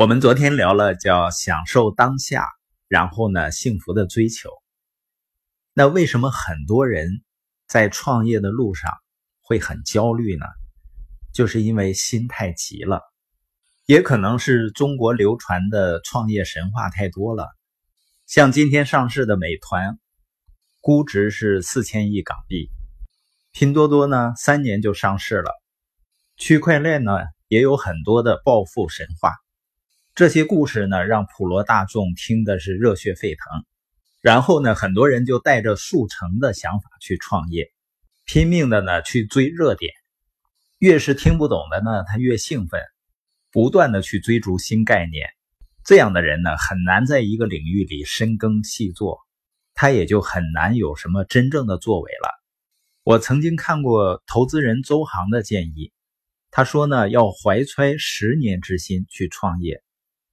我们昨天聊了叫享受当下，然后呢幸福的追求。那为什么很多人在创业的路上会很焦虑呢？就是因为心太急了，也可能是中国流传的创业神话太多了。像今天上市的美团，估值是四千亿港币；拼多多呢，三年就上市了；区块链呢，也有很多的暴富神话。这些故事呢，让普罗大众听的是热血沸腾。然后呢，很多人就带着速成的想法去创业，拼命的呢去追热点。越是听不懂的呢，他越兴奋，不断的去追逐新概念。这样的人呢，很难在一个领域里深耕细作，他也就很难有什么真正的作为了。我曾经看过投资人周航的建议，他说呢，要怀揣十年之心去创业。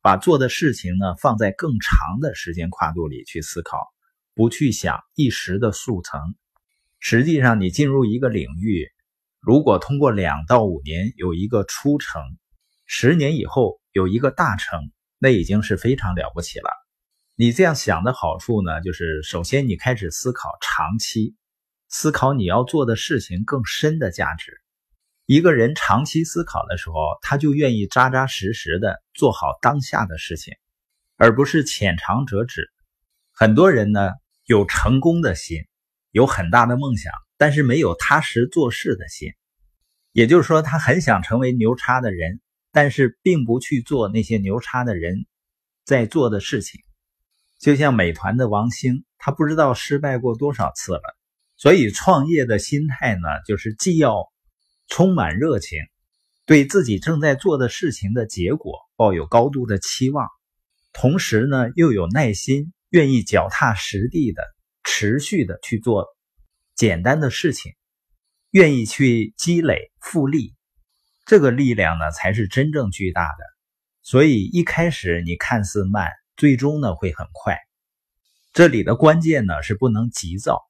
把做的事情呢放在更长的时间跨度里去思考，不去想一时的速成。实际上，你进入一个领域，如果通过两到五年有一个初成，十年以后有一个大成，那已经是非常了不起了。你这样想的好处呢，就是首先你开始思考长期，思考你要做的事情更深的价值。一个人长期思考的时候，他就愿意扎扎实实的做好当下的事情，而不是浅尝辄止。很多人呢有成功的心，有很大的梦想，但是没有踏实做事的心。也就是说，他很想成为牛叉的人，但是并不去做那些牛叉的人在做的事情。就像美团的王兴，他不知道失败过多少次了。所以，创业的心态呢，就是既要。充满热情，对自己正在做的事情的结果抱有高度的期望，同时呢又有耐心，愿意脚踏实地的持续的去做简单的事情，愿意去积累复利，这个力量呢才是真正巨大的。所以一开始你看似慢，最终呢会很快。这里的关键呢是不能急躁。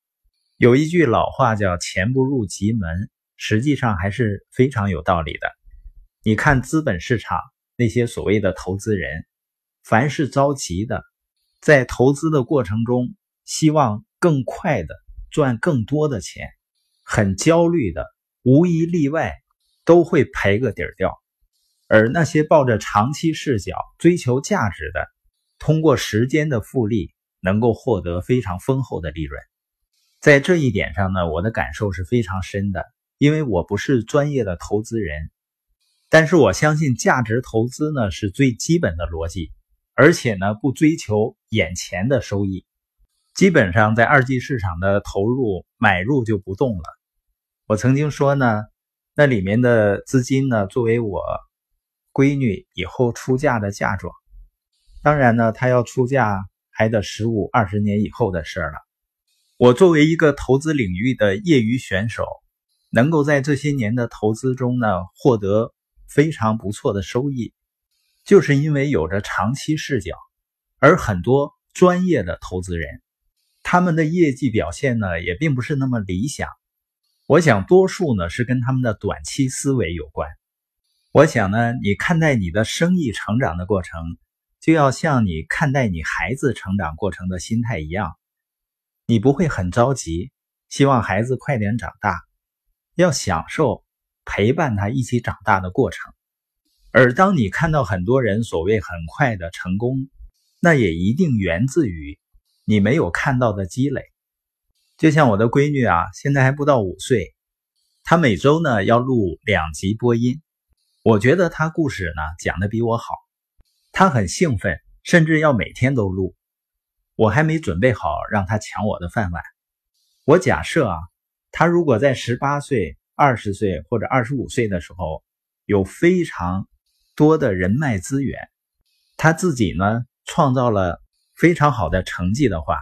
有一句老话叫“钱不入急门”。实际上还是非常有道理的。你看资本市场那些所谓的投资人，凡是着急的，在投资的过程中希望更快的赚更多的钱，很焦虑的，无一例外都会赔个底儿掉。而那些抱着长期视角追求价值的，通过时间的复利，能够获得非常丰厚的利润。在这一点上呢，我的感受是非常深的。因为我不是专业的投资人，但是我相信价值投资呢是最基本的逻辑，而且呢不追求眼前的收益，基本上在二级市场的投入买入就不动了。我曾经说呢，那里面的资金呢作为我闺女以后出嫁的嫁妆，当然呢她要出嫁还得十五二十年以后的事了。我作为一个投资领域的业余选手。能够在这些年的投资中呢获得非常不错的收益，就是因为有着长期视角。而很多专业的投资人，他们的业绩表现呢也并不是那么理想。我想多数呢是跟他们的短期思维有关。我想呢，你看待你的生意成长的过程，就要像你看待你孩子成长过程的心态一样，你不会很着急，希望孩子快点长大。要享受陪伴他一起长大的过程，而当你看到很多人所谓很快的成功，那也一定源自于你没有看到的积累。就像我的闺女啊，现在还不到五岁，她每周呢要录两集播音，我觉得她故事呢讲的比我好，她很兴奋，甚至要每天都录。我还没准备好让她抢我的饭碗，我假设啊。他如果在十八岁、二十岁或者二十五岁的时候有非常多的人脉资源，他自己呢创造了非常好的成绩的话，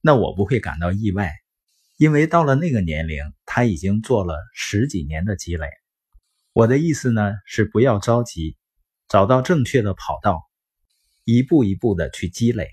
那我不会感到意外，因为到了那个年龄，他已经做了十几年的积累。我的意思呢是不要着急，找到正确的跑道，一步一步的去积累。